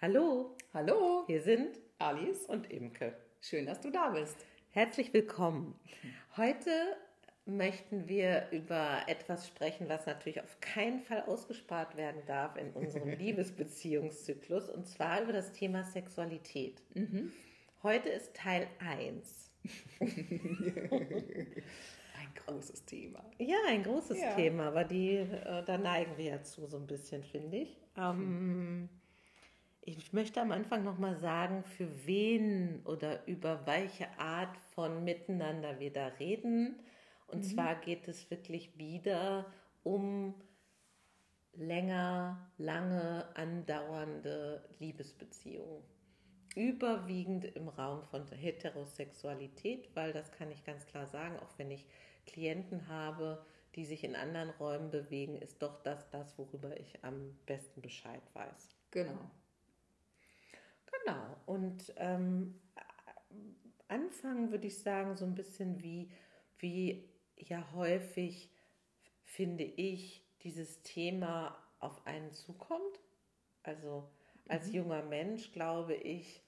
Hallo, Hallo, hier sind Alice. und Imke. Schön, dass du da bist. Herzlich willkommen. Heute möchten wir über etwas sprechen, was natürlich auf keinen Fall ausgespart werden darf in unserem Liebesbeziehungszyklus, und zwar über das Thema Sexualität. Heute ist Teil 1. Ein großes Thema. Ja, ein großes Ja. Thema, aber die, äh, da neigen wir ja zu so ein bisschen, finde ich. Ähm, ich möchte am Anfang nochmal sagen, für wen oder über welche Art von Miteinander wir da reden. Und zwar geht es wirklich wieder um länger, lange andauernde Liebesbeziehungen. Überwiegend im Raum von Heterosexualität, weil das kann ich ganz klar sagen, auch wenn ich Klienten habe, die sich in anderen Räumen bewegen, ist doch das das, worüber ich am besten Bescheid weiß. Genau. Genau. Und ähm, anfangen würde ich sagen, so ein bisschen wie, wie ja häufig, finde ich, dieses Thema auf einen zukommt. Also als junger Mensch glaube ich,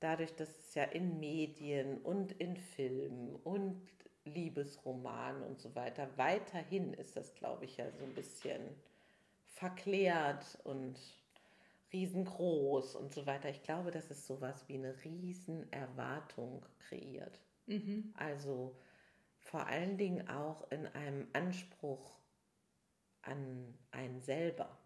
dadurch, dass es ja in Medien und in Filmen und Liebesromanen und so weiter, weiterhin ist das, glaube ich, ja so ein bisschen verklärt und riesengroß und so weiter. Ich glaube, dass es sowas wie eine riesen Erwartung kreiert. Also vor allen Dingen auch in einem Anspruch an einen selber.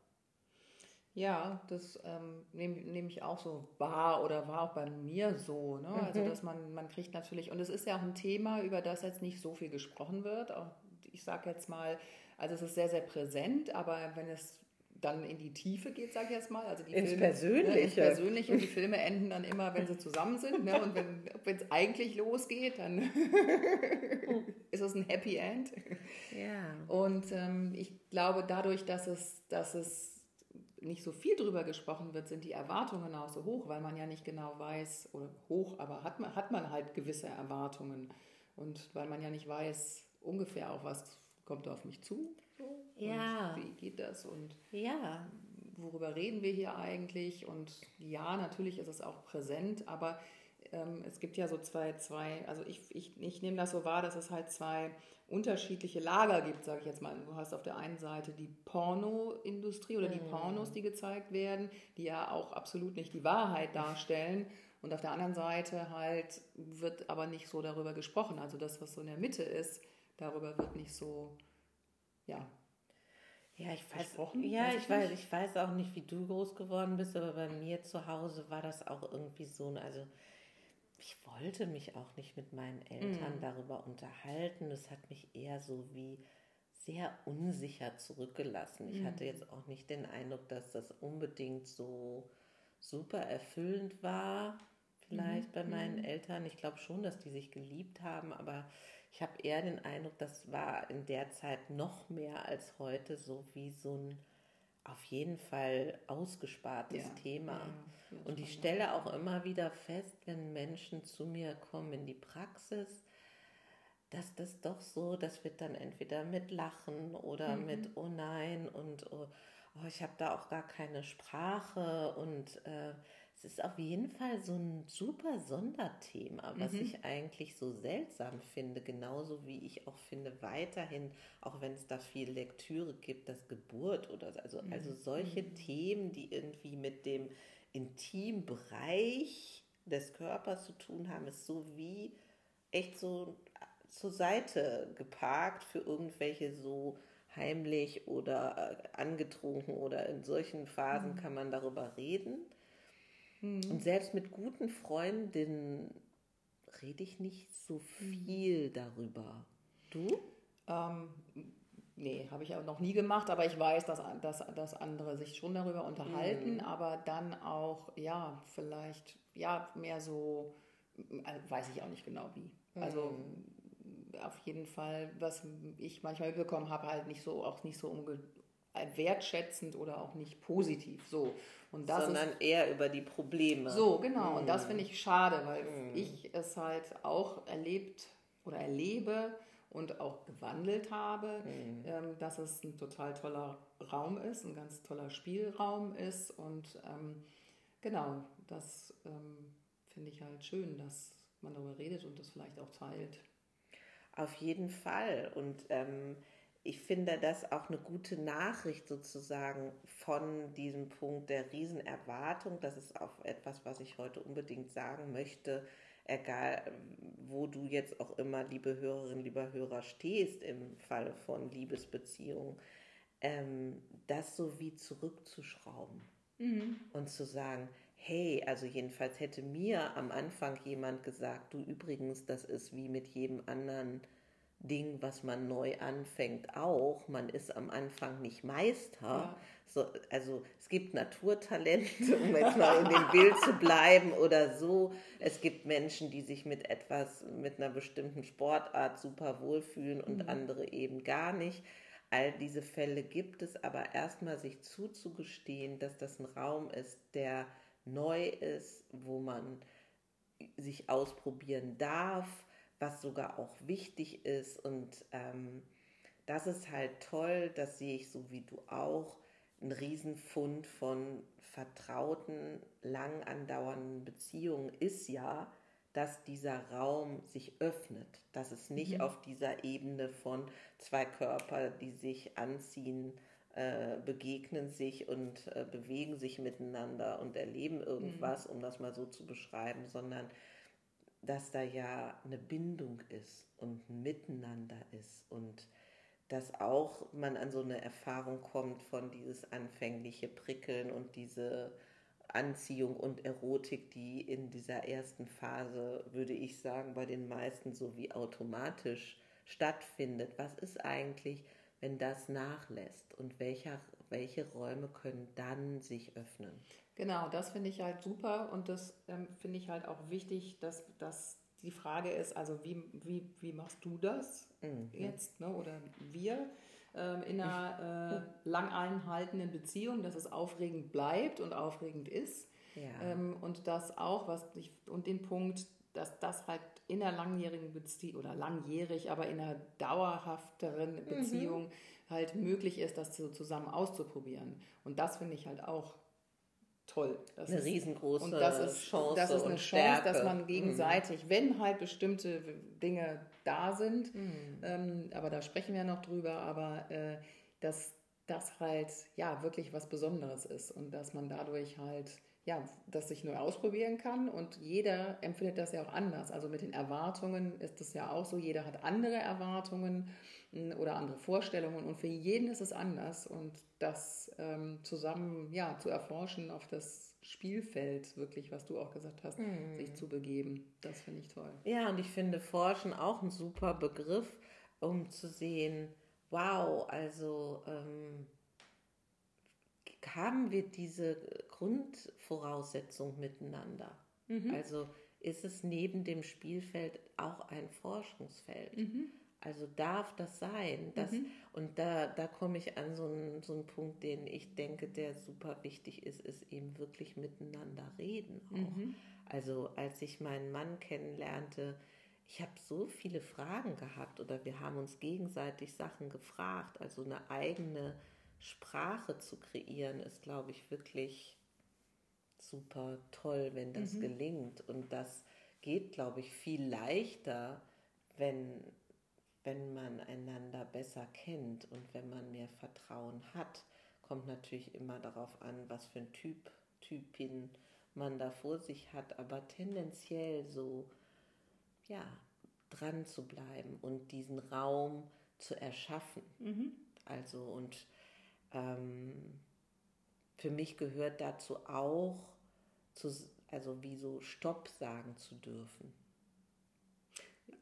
Ja, das ähm, nehme nehm ich auch so wahr oder war auch bei mir so. Ne? Also, dass man, man kriegt natürlich, und es ist ja auch ein Thema, über das jetzt nicht so viel gesprochen wird. Auch, ich sage jetzt mal, also es ist sehr, sehr präsent, aber wenn es dann in die Tiefe geht, sage ich jetzt mal, also die Ins Filme, Persönliche. Ne, ins Persönliche, die Filme enden dann immer, wenn sie zusammen sind. Ne? Und wenn es eigentlich losgeht, dann ist es ein Happy End. Ja. Und ähm, ich glaube, dadurch, dass es, dass es nicht so viel drüber gesprochen wird, sind die Erwartungen auch so hoch, weil man ja nicht genau weiß, oder hoch, aber hat man, hat man halt gewisse Erwartungen. Und weil man ja nicht weiß, ungefähr auch, was kommt auf mich zu. So, Ja. Und wie geht das und Ja, worüber reden wir hier eigentlich? Und ja, natürlich ist es auch präsent, aber ähm, es gibt ja so zwei, zwei, also ich, ich, ich nehme das so wahr, dass es halt zwei unterschiedliche Lager gibt, sage ich jetzt mal. Du hast auf der einen Seite die Pornoindustrie oder die Pornos, die gezeigt werden, die ja auch absolut nicht die Wahrheit darstellen. Und auf der anderen Seite halt wird aber nicht so darüber gesprochen. Also das, was so in der Mitte ist, darüber wird nicht so, ja, Ja, ich weiß, ja, ich ich weiß, ich weiß auch nicht, wie du groß geworden bist, aber bei mir zu Hause war das auch irgendwie so, also ich wollte mich auch nicht mit meinen Eltern darüber unterhalten. Es hat mich eher so wie sehr unsicher zurückgelassen. Ich hatte jetzt auch nicht den Eindruck, dass das unbedingt so super erfüllend war, vielleicht bei meinen Eltern. Ich glaube schon, dass die sich geliebt haben, aber ich habe eher den Eindruck, das war in der Zeit noch mehr als heute so wie so ein auf jeden Fall ausgespartes Ja, Thema. ja, Und ich stelle auch immer wieder fest, wenn Menschen zu mir kommen in die Praxis, dass das doch so, das wird dann entweder mit Lachen oder Mhm. mit Oh nein und oh, oh ich habe da auch gar keine Sprache und äh, es ist auf jeden Fall so ein super Sonderthema, was Mhm. ich eigentlich so seltsam finde, genauso wie ich auch finde weiterhin, auch wenn es da viel Lektüre gibt, das Geburt oder so, also, also solche Themen, die irgendwie mit dem Intimbereich des Körpers zu tun haben, ist so wie echt so zur Seite geparkt für irgendwelche so heimlich oder äh, angetrunken oder in solchen Phasen kann man darüber reden. Und selbst mit guten Freundinnen rede ich nicht so viel darüber. Du? Ähm, nee, habe ich auch noch nie gemacht, aber ich weiß, dass, dass, dass andere sich schon darüber unterhalten, aber dann auch, ja, vielleicht, ja, mehr so, äh, weiß ich auch nicht genau wie. Also auf jeden Fall, was ich manchmal mitbekommen habe, halt nicht so, auch nicht so umge wertschätzend oder auch nicht positiv. So. Und das Sondern ist, eher über die Probleme. so, genau. Und das finde ich schade, weil ich es halt auch erlebt oder erlebe und auch gewandelt habe, ähm, dass es ein total toller Raum ist, ein ganz toller Spielraum ist und ähm, Genau, das ähm, finde ich halt schön, dass man darüber redet und das vielleicht auch teilt. Auf jeden Fall. Und ähm, ich finde das auch eine gute Nachricht sozusagen von diesem Punkt der Riesenerwartung. Das ist auch etwas, was ich heute unbedingt sagen möchte. Egal, wo du jetzt auch immer, liebe Hörerin, lieber Hörer, stehst im Falle von Liebesbeziehungen, ähm, das so wie zurückzuschrauben mhm. und zu sagen, hey, also jedenfalls hätte mir am Anfang jemand gesagt, du übrigens, das ist wie mit jedem anderen Ding, was man neu anfängt, auch. Man ist am Anfang nicht Meister. Ja. So, also es gibt Naturtalente, um jetzt mal in dem Bild zu bleiben oder so. Es gibt Menschen, die sich mit etwas, mit einer bestimmten Sportart super wohlfühlen und mhm. andere eben gar nicht. All diese Fälle gibt es, aber erstmal sich zuzugestehen, dass das ein Raum ist, der neu ist, wo man sich ausprobieren darf, was sogar auch wichtig ist. Und ähm, das ist halt toll, das sehe ich so wie du auch, ein Riesenfund von vertrauten, lang andauernden Beziehungen ist ja, dass dieser Raum sich öffnet, dass es nicht mhm. auf dieser Ebene von zwei Körper, die sich anziehen, äh, begegnen sich und äh, bewegen sich miteinander und erleben irgendwas, mhm. um das mal so zu beschreiben, sondern dass da ja eine Bindung ist und ein Miteinander ist und dass auch man an so eine Erfahrung kommt von dieses anfängliche Prickeln und diese Anziehung und Erotik, die in dieser ersten Phase, würde ich sagen, bei den meisten so wie automatisch stattfindet. Was ist eigentlich, wenn das nachlässt und welcher, welche Räume können dann sich öffnen? Genau, das finde ich halt super und das ähm, finde ich halt auch wichtig, dass, dass die Frage ist, also wie, wie, wie machst du das mhm. jetzt ne, oder wir ähm, in einer äh, lang anhaltenden Beziehung, dass es aufregend bleibt und aufregend ist ja. ähm, und das auch, was ich, und den Punkt, dass das halt in einer langjährigen Beziehung oder langjährig, aber in einer dauerhafteren mhm. Beziehung mhm. halt möglich ist, das so zusammen auszuprobieren. Und das finde ich halt auch toll. Das eine ist, riesengroße und das ist, Chance. Das ist eine Chance, Stärke. dass man gegenseitig, mhm. wenn halt bestimmte Dinge da sind, mhm. ähm, aber da sprechen wir noch drüber, aber äh, dass das halt ja wirklich was Besonderes ist und dass man dadurch halt ja, das sich neu ausprobieren kann und jeder empfindet das ja auch anders. Also mit den Erwartungen ist es ja auch so, jeder hat andere Erwartungen oder andere Vorstellungen und für jeden ist es anders und das ähm, zusammen ja zu erforschen auf das Spielfeld wirklich, was du auch gesagt hast, mhm. sich zu begeben, das finde ich toll. Ja, und ich finde Forschen auch ein super Begriff, um zu sehen, wow, also ähm, haben wir diese Grundvoraussetzung miteinander? Mhm. Also ist es neben dem Spielfeld auch ein Forschungsfeld? Mhm. Also darf das sein? Das, mhm. Und da, da komme ich an so einen, so einen Punkt, den ich denke, der super wichtig ist, ist eben wirklich miteinander reden auch. Mhm. Also als ich meinen Mann kennenlernte, ich habe so viele Fragen gehabt oder wir haben uns gegenseitig Sachen gefragt. Also eine eigene Sprache zu kreieren, ist, glaube ich, wirklich super toll, wenn das mhm. gelingt. Und das geht, glaube ich, viel leichter, wenn wenn man einander besser kennt und wenn man mehr Vertrauen hat, kommt natürlich immer darauf an, was für ein Typ, Typin man da vor sich hat, aber tendenziell so, ja, dran zu bleiben und diesen Raum zu erschaffen. Mhm. Also und ähm, für mich gehört dazu auch, zu, also wie so Stopp sagen zu dürfen.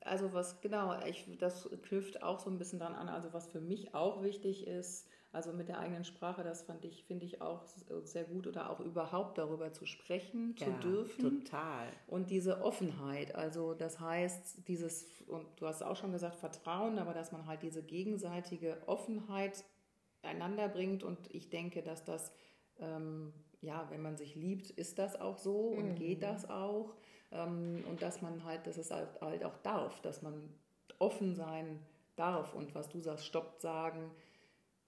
Also was genau, ich, das knüpft auch so ein bisschen dran an. Also was für mich auch wichtig ist, also mit der eigenen Sprache, das fand ich, finde ich auch sehr gut oder auch überhaupt darüber zu sprechen, ja, zu dürfen. Total. Und diese Offenheit, also das heißt, dieses, und du hast auch schon gesagt, Vertrauen, aber dass man halt diese gegenseitige Offenheit einander bringt und ich denke, dass das, ähm, ja, wenn man sich liebt, ist das auch so und mhm. geht das auch. Ähm, und dass man halt, dass es halt, halt auch darf, dass man offen sein darf und was du sagst, stoppt sagen,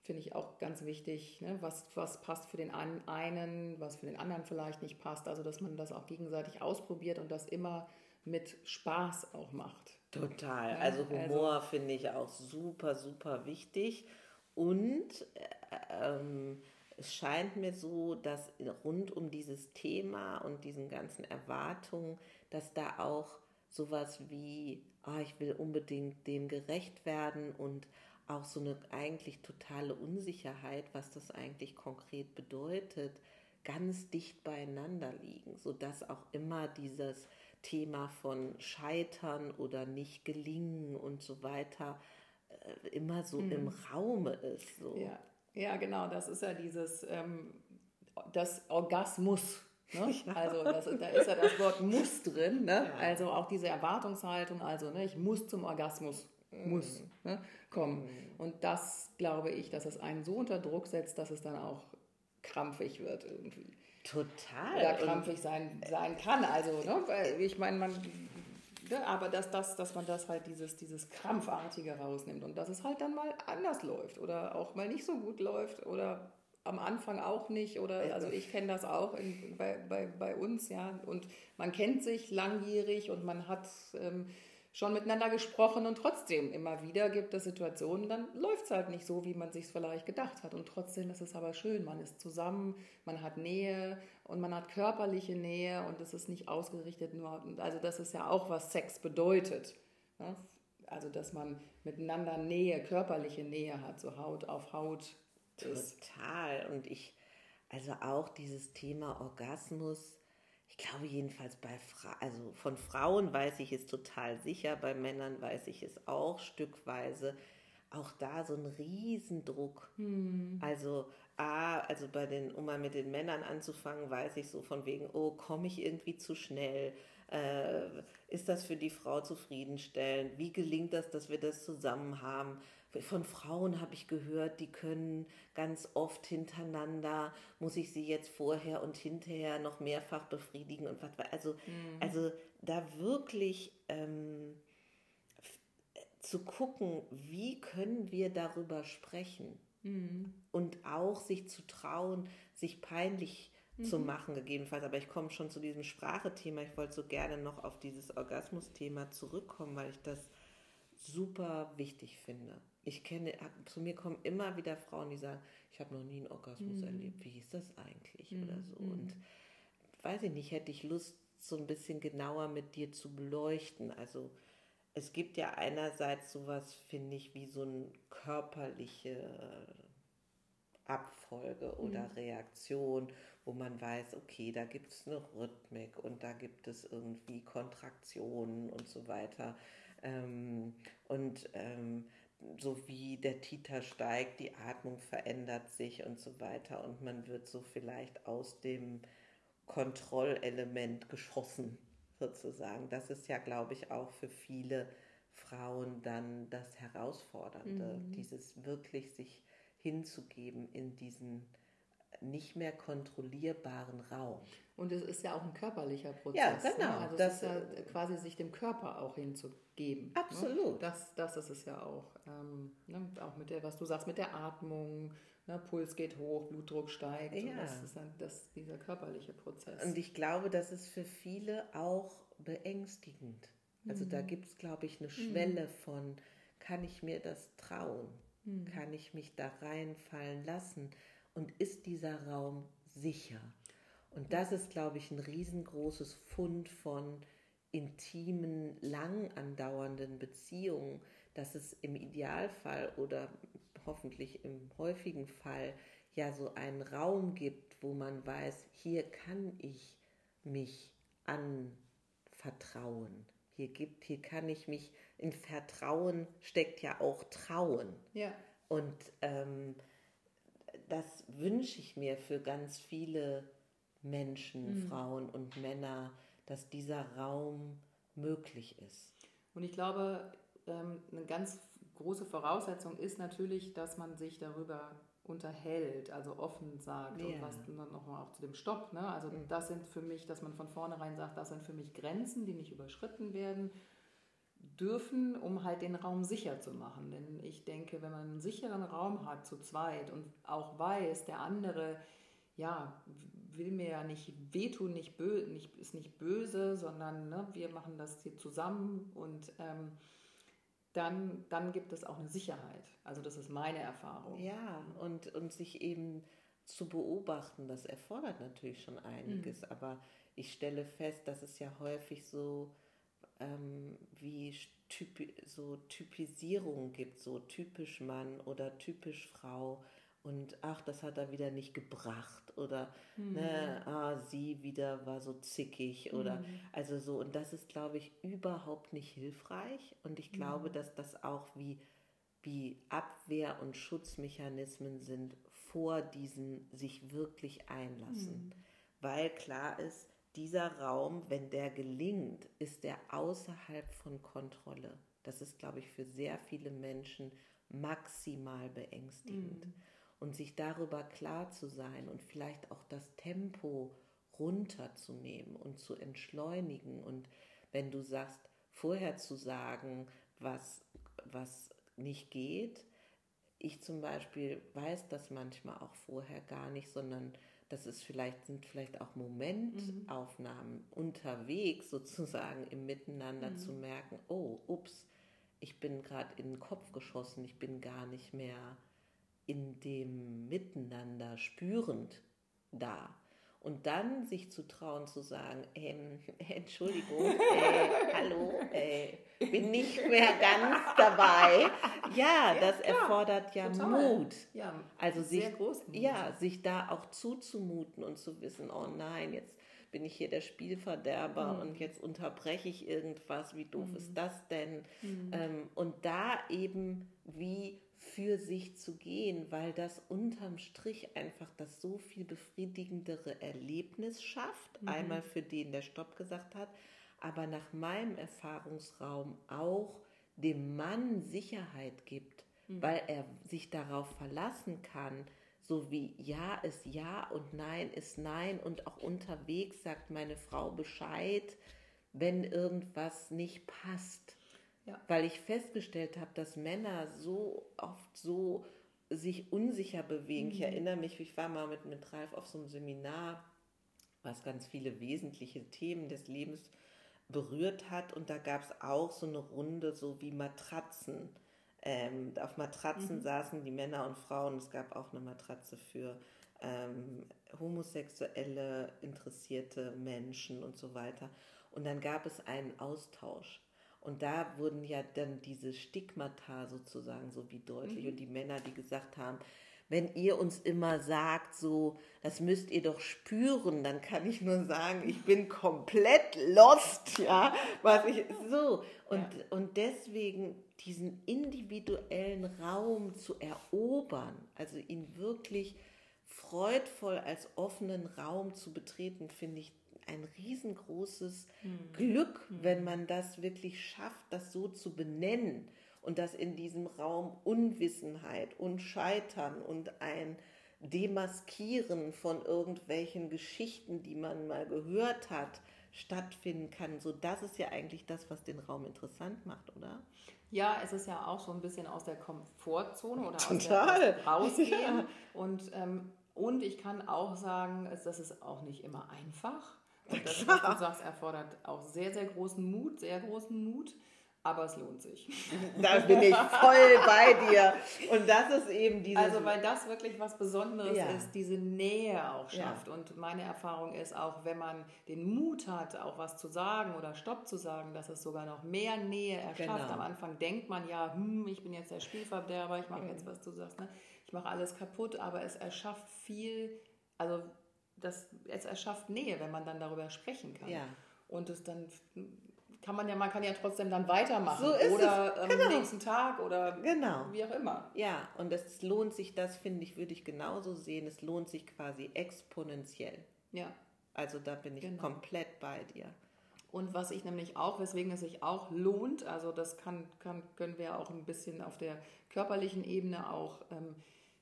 finde ich auch ganz wichtig. Ne? Was, was passt für den einen, was für den anderen vielleicht nicht passt. Also, dass man das auch gegenseitig ausprobiert und das immer mit Spaß auch macht. Total. Ja, also Humor also, finde ich auch super, super wichtig. Und äh, ähm, es scheint mir so, dass rund um dieses Thema und diesen ganzen Erwartungen, dass da auch sowas wie, oh, ich will unbedingt dem gerecht werden und auch so eine eigentlich totale Unsicherheit, was das eigentlich konkret bedeutet, ganz dicht beieinander liegen, sodass auch immer dieses Thema von Scheitern oder nicht gelingen und so weiter äh, immer so hm. im Raume ist. So. Ja. Ja, genau, das ist ja dieses ähm, das Orgasmus. Ne? Ja. Also das, da ist ja das Wort muss drin, ne? Ja. also auch diese Erwartungshaltung, also ne, ich muss zum Orgasmus, muss ne, kommen. Mhm. Und das glaube ich, dass es einen so unter Druck setzt, dass es dann auch krampfig wird irgendwie. Total. Oder krampfig sein, sein kann. Also, ne? Ich meine, man. Ne? Aber dass, das, dass man das halt dieses, dieses Krampfartige rausnimmt und dass es halt dann mal anders läuft oder auch mal nicht so gut läuft oder am Anfang auch nicht oder also ich kenne das auch in, bei, bei, bei uns, ja. Und man kennt sich langjährig und man hat ähm, schon miteinander gesprochen und trotzdem immer wieder gibt es Situationen, dann läuft es halt nicht so, wie man sich vielleicht gedacht hat. Und trotzdem ist es aber schön, man ist zusammen, man hat Nähe und man hat körperliche Nähe und es ist nicht ausgerichtet nur, also das ist ja auch, was Sex bedeutet. Ne? Also, dass man miteinander Nähe, körperliche Nähe hat, so Haut auf Haut. Total. Und ich, also auch dieses Thema Orgasmus, ich glaube jedenfalls bei Fra also von Frauen weiß ich es total sicher, bei Männern weiß ich es auch stückweise. Auch da so ein Riesendruck. Hm. Also, ah, also bei den, um mal mit den Männern anzufangen, weiß ich so von wegen, oh, komme ich irgendwie zu schnell? Äh, ist das für die Frau zufriedenstellend? Wie gelingt das, dass wir das zusammen haben? Von Frauen habe ich gehört, die können ganz oft hintereinander, muss ich sie jetzt vorher und hinterher noch mehrfach befriedigen und was. Also, mhm. also da wirklich ähm, zu gucken, wie können wir darüber sprechen mhm. und auch sich zu trauen, sich peinlich mhm. zu machen, gegebenenfalls. Aber ich komme schon zu diesem Sprachethema. Ich wollte so gerne noch auf dieses Orgasmus-Thema zurückkommen, weil ich das super wichtig finde ich kenne, zu mir kommen immer wieder Frauen, die sagen, ich habe noch nie einen Orgasmus mhm. erlebt. Wie ist das eigentlich mhm. oder so? Und mhm. weiß ich nicht, hätte ich Lust, so ein bisschen genauer mit dir zu beleuchten. Also es gibt ja einerseits sowas, finde ich, wie so eine körperliche Abfolge oder mhm. Reaktion, wo man weiß, okay, da gibt es eine Rhythmik und da gibt es irgendwie Kontraktionen und so weiter. Ähm, und ähm, so wie der Titer steigt, die Atmung verändert sich und so weiter und man wird so vielleicht aus dem Kontrollelement geschossen sozusagen. Das ist ja, glaube ich, auch für viele Frauen dann das Herausfordernde, mhm. dieses wirklich sich hinzugeben in diesen nicht mehr kontrollierbaren Raum. Und es ist ja auch ein körperlicher Prozess. Ja, ne? genau. Ne? Also das, ist ja quasi sich dem Körper auch hinzugeben. Ne? Absolut. Ne? Das, das ist es ja auch. Ähm, ne? Auch mit der, was du sagst, mit der Atmung. Ne? Puls geht hoch, Blutdruck steigt. Ja. das ist dann das, dieser körperliche Prozess. Und ich glaube, das ist für viele auch beängstigend. Also mhm. da gibt es, glaube ich, eine Schwelle mhm. von, kann ich mir das trauen? Mhm. Kann ich mich da reinfallen lassen? Und ist dieser Raum sicher? Und das ist, glaube ich, ein riesengroßes Fund von intimen, lang andauernden Beziehungen, dass es im Idealfall oder hoffentlich im häufigen Fall ja so einen Raum gibt, wo man weiß, hier kann ich mich anvertrauen. Hier gibt, hier kann ich mich in Vertrauen steckt ja auch Trauen. Ja. Und ähm, das wünsche ich mir für ganz viele Menschen, mhm. Frauen und Männer, dass dieser Raum möglich ist. Und ich glaube, ähm, eine ganz große Voraussetzung ist natürlich, dass man sich darüber unterhält, also offen sagt ja. und was dann nochmal auch zu dem Stopp. Ne? Also mhm. das sind für mich, dass man von vornherein sagt, das sind für mich Grenzen, die nicht überschritten werden dürfen, um halt den Raum sicher zu machen. Denn ich denke, wenn man einen sicheren Raum hat zu zweit und auch weiß, der andere, ja, will mir ja nicht wehtun, nicht, bö nicht ist nicht böse, sondern ne, wir machen das hier zusammen und ähm, dann, dann gibt es auch eine Sicherheit. Also das ist meine Erfahrung. Ja, und, und sich eben zu beobachten, das erfordert natürlich schon einiges, mhm. aber ich stelle fest, dass es ja häufig so ähm, wie typi so Typisierungen gibt, so typisch Mann oder typisch Frau und ach, das hat er wieder nicht gebracht oder mhm. ne, ah, sie wieder war so zickig oder mhm. also so und das ist glaube ich überhaupt nicht hilfreich und ich glaube, mhm. dass das auch wie wie Abwehr und Schutzmechanismen sind vor diesen sich wirklich einlassen, mhm. weil klar ist, dieser Raum, wenn der gelingt, ist der außerhalb von Kontrolle. Das ist, glaube ich, für sehr viele Menschen maximal beängstigend. Mhm. Und sich darüber klar zu sein und vielleicht auch das Tempo runterzunehmen und zu entschleunigen. Und wenn du sagst, vorher zu sagen, was, was nicht geht, ich zum Beispiel weiß das manchmal auch vorher gar nicht, sondern das ist vielleicht, sind vielleicht auch Momentaufnahmen mhm. unterwegs sozusagen im Miteinander mhm. zu merken, oh, ups, ich bin gerade in den Kopf geschossen, ich bin gar nicht mehr in dem Miteinander spürend da. Und dann sich zu trauen zu sagen, ähm, Entschuldigung, äh, hallo, äh, bin nicht mehr ganz dabei. Ja, ja das klar, erfordert ja total. Mut. Ja, also sich, ja, sich da auch zuzumuten und zu wissen, oh nein, jetzt bin ich hier der Spielverderber mhm. und jetzt unterbreche ich irgendwas, wie doof mhm. ist das denn? Mhm. Ähm, und da eben wie für sich zu gehen, weil das unterm Strich einfach das so viel befriedigendere Erlebnis schafft. Mhm. Einmal für den, der Stopp gesagt hat, aber nach meinem Erfahrungsraum auch dem Mann Sicherheit gibt, mhm. weil er sich darauf verlassen kann, so wie Ja ist Ja und Nein ist Nein und auch unterwegs sagt meine Frau Bescheid, wenn irgendwas nicht passt. Ja. Weil ich festgestellt habe, dass Männer so oft so sich unsicher bewegen. Mhm. Ich erinnere mich, ich war mal mit, mit Ralf auf so einem Seminar, was ganz viele wesentliche Themen des Lebens berührt hat. Und da gab es auch so eine Runde, so wie Matratzen. Ähm, auf Matratzen mhm. saßen die Männer und Frauen. Es gab auch eine Matratze für ähm, homosexuelle, interessierte Menschen und so weiter. Und dann gab es einen Austausch. Und da wurden ja dann diese Stigmata sozusagen so wie deutlich. Mhm. Und die Männer, die gesagt haben, wenn ihr uns immer sagt, so, das müsst ihr doch spüren, dann kann ich nur sagen, ich bin komplett lost, ja, was ich, so. Und, ja. und deswegen diesen individuellen Raum zu erobern, also ihn wirklich freudvoll als offenen Raum zu betreten, finde ich ein riesengroßes mhm. Glück, wenn man das wirklich schafft, das so zu benennen und dass in diesem Raum Unwissenheit und Scheitern und ein Demaskieren von irgendwelchen Geschichten, die man mal gehört hat, stattfinden kann. So, das ist ja eigentlich das, was den Raum interessant macht, oder? Ja, es ist ja auch so ein bisschen aus der Komfortzone oder Total. aus der rausgehen. Ja. Und, ähm, und ich kann auch sagen, das ist auch nicht immer einfach. Und das, was du sagst, erfordert auch sehr, sehr großen Mut, sehr großen Mut. Aber es lohnt sich. Da bin ich voll bei dir. Und das ist eben dieses. Also, weil das wirklich was Besonderes ja. ist, diese Nähe auch schafft. Ja. Und meine Erfahrung ist auch, wenn man den Mut hat, auch was zu sagen oder Stopp zu sagen, dass es sogar noch mehr Nähe erschafft. Genau. Am Anfang denkt man ja, hm, ich bin jetzt der Spielverderber, ich mache mhm. jetzt, was du sagst, ne? ich mache alles kaputt. Aber es erschafft viel, also das, es erschafft Nähe, wenn man dann darüber sprechen kann. Ja. Und es dann kann man ja, man kann ja trotzdem dann weitermachen. So ist oder es. Genau. am nächsten Tag oder genau. wie auch immer. Ja, und es lohnt sich, das finde ich, würde ich genauso sehen, es lohnt sich quasi exponentiell. Ja. Also da bin ich genau. komplett bei dir. Und was ich nämlich auch, weswegen es sich auch lohnt, also das kann, kann, können wir auch ein bisschen auf der körperlichen Ebene auch ähm,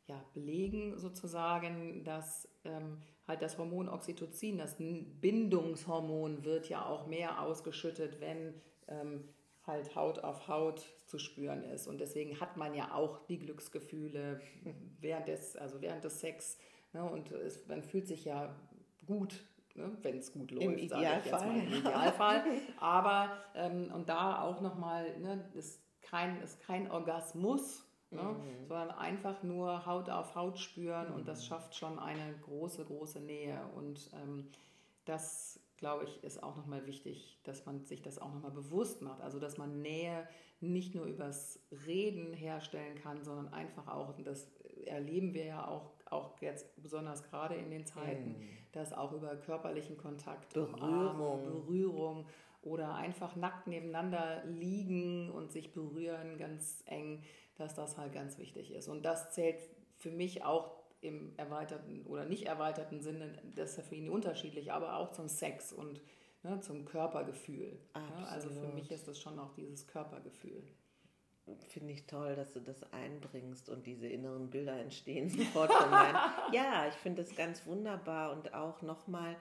ja, belegen, sozusagen, dass ähm, halt das Hormon Oxytocin, das Bindungshormon, wird ja auch mehr ausgeschüttet, wenn ähm, halt Haut auf Haut zu spüren ist. Und deswegen hat man ja auch die Glücksgefühle während des, also während des Sex. Ne? Und es, man fühlt sich ja gut, ne? wenn es gut läuft. Im Idealfall. Im Idealfall. Aber, ähm, und da auch nochmal, ne, ist, kein, ist kein Orgasmus, Ne? Mhm. sondern einfach nur Haut auf Haut spüren mhm. und das mhm. schafft schon eine große, große Nähe. Und ähm, das, glaube ich, ist auch nochmal wichtig, dass man sich das auch nochmal bewusst macht. Also, dass man Nähe nicht nur übers Reden herstellen kann, sondern einfach auch, und das erleben wir ja auch, auch jetzt besonders gerade in den Zeiten, mhm. dass auch über körperlichen Kontakt, Berührung, Berührung oder einfach nackt nebeneinander liegen und sich berühren, ganz eng, dass das halt ganz wichtig ist. Und das zählt für mich auch im erweiterten oder nicht erweiterten Sinne, das ist ja für ihn unterschiedlich, aber auch zum Sex und ne, zum Körpergefühl. Ne? Also für mich ist das schon auch dieses Körpergefühl. Finde ich toll, dass du das einbringst und diese inneren Bilder entstehen sofort von meinen. ja, ich finde das ganz wunderbar und auch nochmal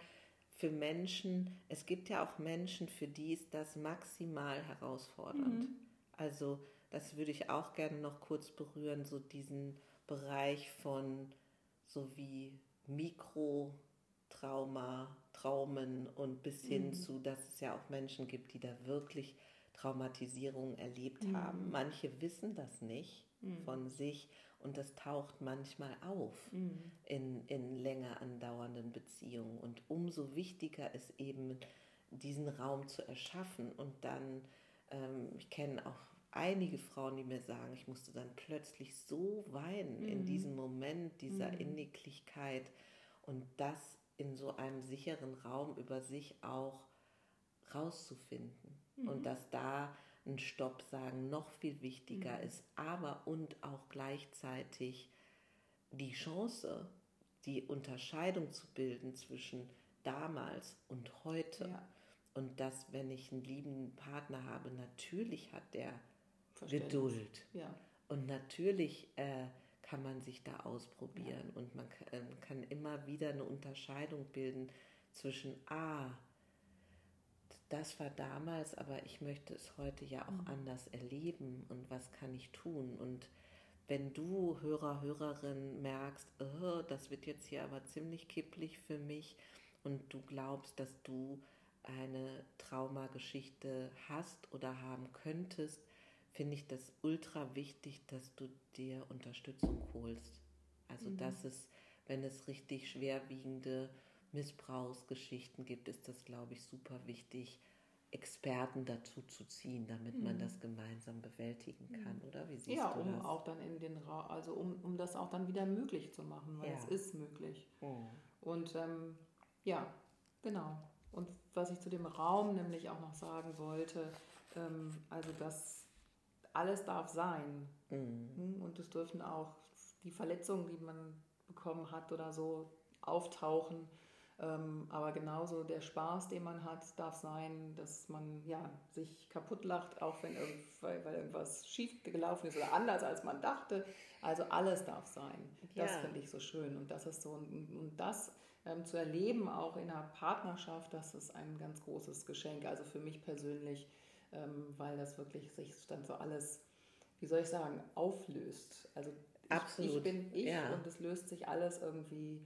für Menschen, es gibt ja auch Menschen, für die ist das maximal herausfordernd. Mhm. Also das würde ich auch gerne noch kurz berühren, so diesen Bereich von so wie Mikrotrauma, Traumen und bis hin mhm. zu, dass es ja auch Menschen gibt, die da wirklich Traumatisierungen erlebt mhm. haben. Manche wissen das nicht mhm. von sich und das taucht manchmal auf mhm. in, in länger andauernden Beziehungen. Und umso wichtiger ist eben, diesen Raum zu erschaffen und dann, ähm, ich kenne auch einige Frauen, die mir sagen, ich musste dann plötzlich so weinen mhm. in diesem Moment dieser mhm. Innigkeit und das in so einem sicheren Raum über sich auch rauszufinden mhm. und dass da ein Stopp sagen noch viel wichtiger mhm. ist, aber und auch gleichzeitig die Chance, die Unterscheidung zu bilden zwischen damals und heute. Ja. Und dass, wenn ich einen lieben Partner habe, natürlich hat der Geduld. Ja. Und natürlich äh, kann man sich da ausprobieren ja. und man kann, äh, kann, immer wieder eine Unterscheidung bilden zwischen, ah, das war damals, aber ich möchte es heute ja auch mhm. anders erleben und was kann ich tun? Und wenn du Hörer, Hörerin merkst, oh, das wird jetzt hier aber ziemlich kipplig für mich und du glaubst, dass du eine Traumageschichte hast oder haben könntest, finde ich das ultra wichtig, dass du dir Unterstützung holst. Also, mhm. dass es, wenn es richtig schwerwiegende Missbrauchsgeschichten gibt, ist das, glaube ich, super wichtig, Experten dazu zu ziehen, damit mhm. man das gemeinsam bewältigen mhm. kann, oder? Wie siehst ja, du um das? auch dann in den Ra also um, um das auch dann wieder möglich zu machen, weil ja. es ist möglich. Oh. Und ähm, ja, genau. Und was ich zu dem Raum nämlich auch noch sagen wollte, ähm, also dass alles darf sein. Mhm. Hm, und es dürfen auch die Verletzungen, die man bekommen hat oder so, auftauchen. Ähm, aber genauso der Spaß, den man hat, darf sein, dass man ja, sich kaputt lacht, auch wenn weil, weil irgendwas schief gelaufen ist oder anders als man dachte. Also alles darf sein. Das ja. finde ich so schön. Und das ist so und das ähm, zu erleben, auch in einer Partnerschaft, das ist ein ganz großes Geschenk. Also für mich persönlich weil das wirklich sich dann so alles, wie soll ich sagen, auflöst. Also ich, Absolut. ich bin ich ja. und es löst sich alles irgendwie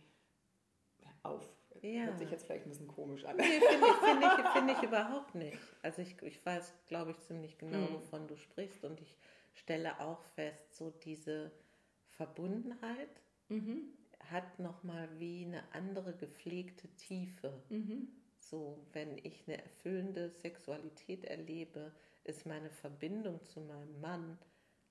auf. Ja. Hört sich jetzt vielleicht ein bisschen komisch an. Nee, finde ich, find ich, find ich überhaupt nicht. Also ich, ich weiß, glaube ich, ziemlich genau, mhm. wovon du sprichst und ich stelle auch fest, so diese Verbundenheit mhm. hat nochmal wie eine andere gepflegte Tiefe. Mhm. So, wenn ich eine erfüllende Sexualität erlebe, ist meine Verbindung zu meinem Mann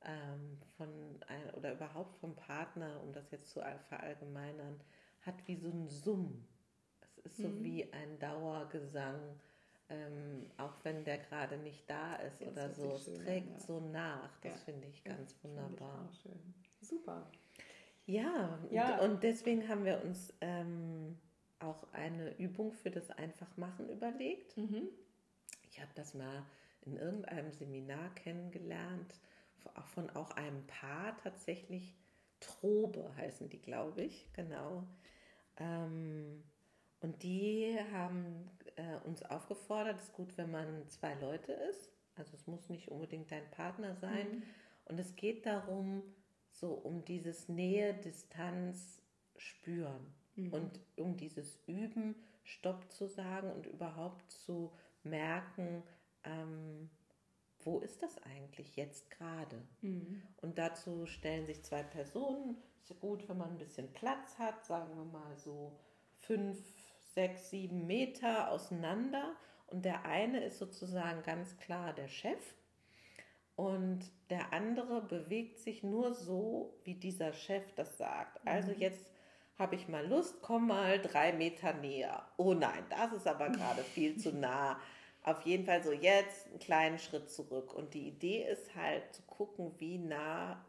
ähm, von ein, oder überhaupt vom Partner, um das jetzt zu verallgemeinern, hat wie so ein Summ. Es ist so mhm. wie ein Dauergesang, ähm, auch wenn der gerade nicht da ist das oder so. Es trägt ja. so nach. Das ja. finde ich ganz ja, wunderbar. Ich Super. Ja, ja. Und, und, deswegen haben wir uns ähm, auch eine Übung für das Einfachmachen überlegt. Mhm. Ich habe das mal in irgendeinem Seminar kennengelernt, von auch einem Paar tatsächlich. Trobe heißen die, glaube ich, genau. Ähm, und die haben äh, uns aufgefordert, es ist gut, wenn man zwei Leute ist, Also es muss nicht unbedingt dein Partner sein. Mhm. Und es geht darum, so um dieses Nähe, Distanz spüren mhm. und um dieses Üben, Stopp zu sagen und überhaupt zu merken, ähm, wo ist das eigentlich jetzt gerade? Mhm. Und dazu stellen sich zwei Personen. Ist ja gut, wenn man ein bisschen Platz hat, sagen wir mal so fünf, sechs, sieben Meter auseinander. Und der eine ist sozusagen ganz klar der Chef und der andere bewegt sich nur so, wie dieser Chef das sagt. Also mhm. jetzt habe ich mal Lust, komm mal drei Meter näher. Oh nein, das ist aber gerade viel zu nah auf jeden Fall so jetzt einen kleinen Schritt zurück. Und die Idee ist halt zu gucken, wie nah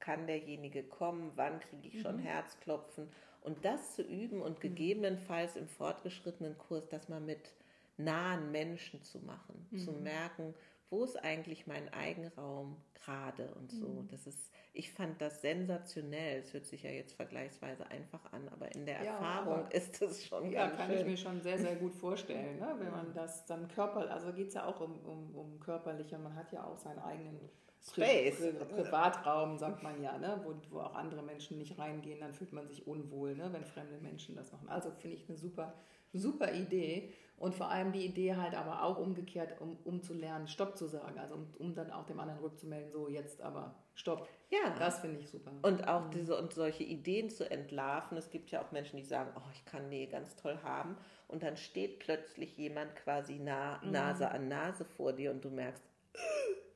kann derjenige kommen, wann kriege ich schon mhm. Herzklopfen. Und das zu üben und mhm. gegebenenfalls im fortgeschrittenen Kurs das mal mit nahen Menschen zu machen, mhm. zu merken, wo ist eigentlich mein Eigenraum gerade und so. Mhm. Das ist, ich fand das sensationell. Es hört sich ja jetzt vergleichsweise einfach an, aber in der ja, Erfahrung ist es schon ja, ganz kann schön. ich mir schon sehr, sehr gut vorstellen, ne? wenn man das dann körperlich, also geht es ja auch um, um, um körperliche, man hat ja auch seinen eigenen Space. Pri Pri Privatraum, sagt man ja, ne? wo, wo auch andere Menschen nicht reingehen, dann fühlt man sich unwohl, ne? wenn fremde Menschen das machen. Also finde ich eine super, super Idee. Und vor allem die Idee halt aber auch umgekehrt, um, um zu lernen, Stopp zu sagen. Also um, um dann auch dem anderen rückzumelden, so jetzt aber Stopp. Ja. Das finde ich super. Und auch mhm. diese und solche Ideen zu entlarven. Es gibt ja auch Menschen, die sagen, oh, ich kann nee ganz toll haben. Und dann steht plötzlich jemand quasi nah, mhm. Nase an Nase vor dir und du merkst,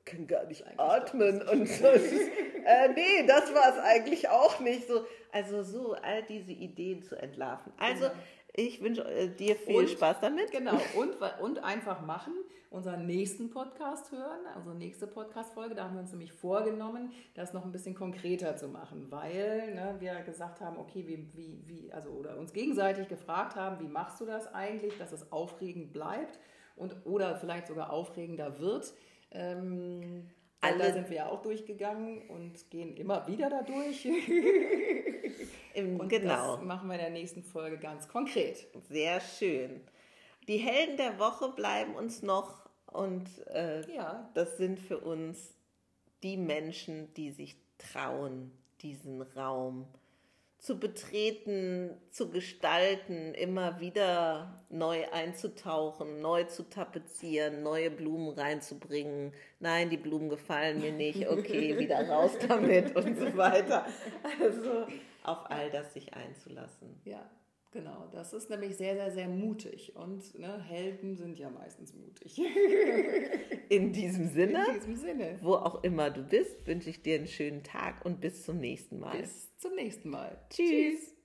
kann gar nicht atmen und so. äh, nee, das war es eigentlich auch nicht so. Also so all diese Ideen zu entlarven. Also genau. Ich wünsche äh, dir viel und, Spaß damit. Genau, und, und einfach machen, unseren nächsten Podcast hören, also nächste Podcast-Folge. Da haben wir uns nämlich vorgenommen, das noch ein bisschen konkreter zu machen, weil ne, wir gesagt haben, okay, wie, wie, wie, also oder uns gegenseitig gefragt haben, wie machst du das eigentlich, dass es aufregend bleibt und oder vielleicht sogar aufregender wird. Ähm, alle da sind wir ja auch durchgegangen und gehen immer wieder da durch. und genau. das machen wir in der nächsten Folge ganz konkret. Sehr schön. Die Helden der Woche bleiben uns noch und äh, ja. das sind für uns die Menschen, die sich trauen, diesen Raum zu zu betreten, zu gestalten, immer wieder neu einzutauchen, neu zu tapezieren, neue Blumen reinzubringen. Nein, die Blumen gefallen mir nicht, okay, wieder raus damit und so weiter. Also auf all das sich einzulassen. Ja. Genau, das ist nämlich sehr, sehr, sehr mutig. Und ne, Helden sind ja meistens mutig. In diesem Sinne, In diesem Sinne, wo auch immer du bist, wünsche ich dir einen schönen Tag und bis zum nächsten Mal. Bis zum nächsten Mal. Tschüss. Tschüss.